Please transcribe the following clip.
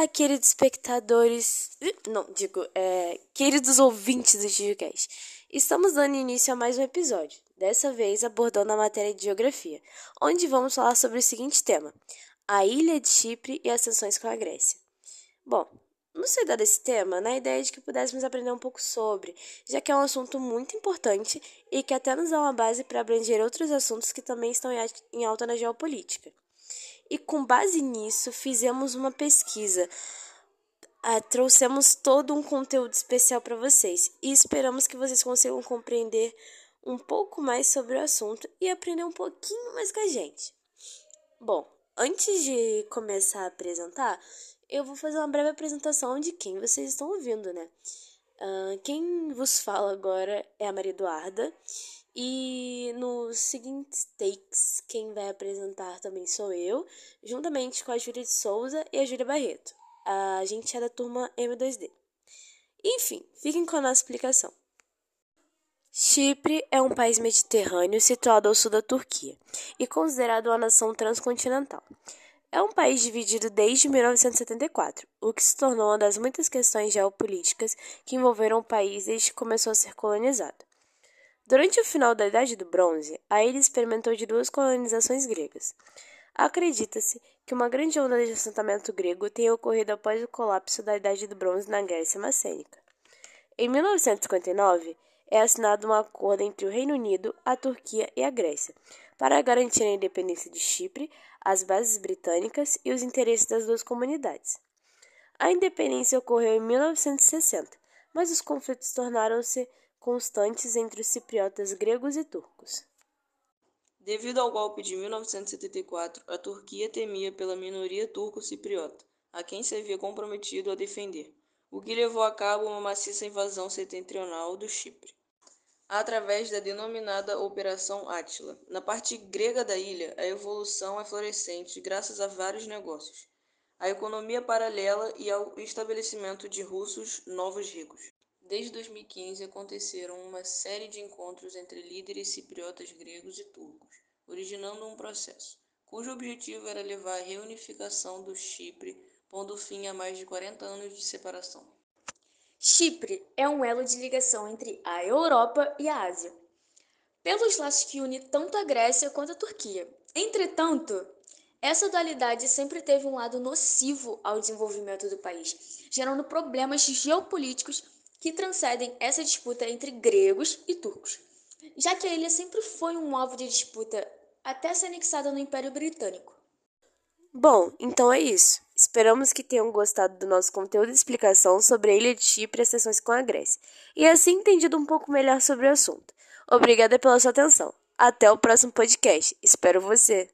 Olá, queridos espectadores. Não, digo, é, queridos ouvintes do GeoCast. Estamos dando início a mais um episódio, dessa vez abordando a matéria de Geografia, onde vamos falar sobre o seguinte tema: a ilha de Chipre e as tensões com a Grécia. Bom, não sei dar esse tema na ideia de que pudéssemos aprender um pouco sobre, já que é um assunto muito importante e que até nos dá uma base para abranger outros assuntos que também estão em alta na geopolítica. E com base nisso, fizemos uma pesquisa. Ah, trouxemos todo um conteúdo especial para vocês e esperamos que vocês consigam compreender um pouco mais sobre o assunto e aprender um pouquinho mais com a gente. Bom, antes de começar a apresentar, eu vou fazer uma breve apresentação de quem vocês estão ouvindo, né? Uh, quem vos fala agora é a Maria Eduarda e nos seguintes takes, quem vai apresentar também sou eu, juntamente com a Júlia de Souza e a Júlia Barreto. A gente é da turma M2D. Enfim, fiquem com a nossa explicação. Chipre é um país mediterrâneo situado ao sul da Turquia e considerado uma nação transcontinental. É um país dividido desde 1974, o que se tornou uma das muitas questões geopolíticas que envolveram o país desde que começou a ser colonizado. Durante o final da Idade do Bronze, a ilha experimentou de duas colonizações gregas. Acredita-se que uma grande onda de assentamento grego tenha ocorrido após o colapso da Idade do Bronze na Grécia Macênica. Em 1959, é assinado um acordo entre o Reino Unido, a Turquia e a Grécia para garantir a independência de Chipre, as bases britânicas e os interesses das duas comunidades. A independência ocorreu em 1960, mas os conflitos tornaram-se constantes entre os cipriotas gregos e turcos. Devido ao golpe de 1974, a Turquia temia pela minoria turco-cipriota, a quem se havia comprometido a defender, o que levou a cabo uma maciça invasão setentrional do Chipre, através da denominada Operação Átila. Na parte grega da ilha, a evolução é florescente graças a vários negócios, a economia paralela e ao estabelecimento de russos novos ricos. Desde 2015 aconteceram uma série de encontros entre líderes cipriotas gregos e turcos, originando um processo, cujo objetivo era levar à reunificação do Chipre, pondo fim a mais de 40 anos de separação. Chipre é um elo de ligação entre a Europa e a Ásia, pelos laços que une tanto a Grécia quanto a Turquia. Entretanto, essa dualidade sempre teve um lado nocivo ao desenvolvimento do país, gerando problemas geopolíticos que transcendem essa disputa entre gregos e turcos, já que a ilha sempre foi um alvo de disputa até ser anexada no Império Britânico. Bom, então é isso. Esperamos que tenham gostado do nosso conteúdo e explicação sobre a ilha de Chipre e as sessões com a Grécia, e assim entendido um pouco melhor sobre o assunto. Obrigada pela sua atenção. Até o próximo podcast. Espero você!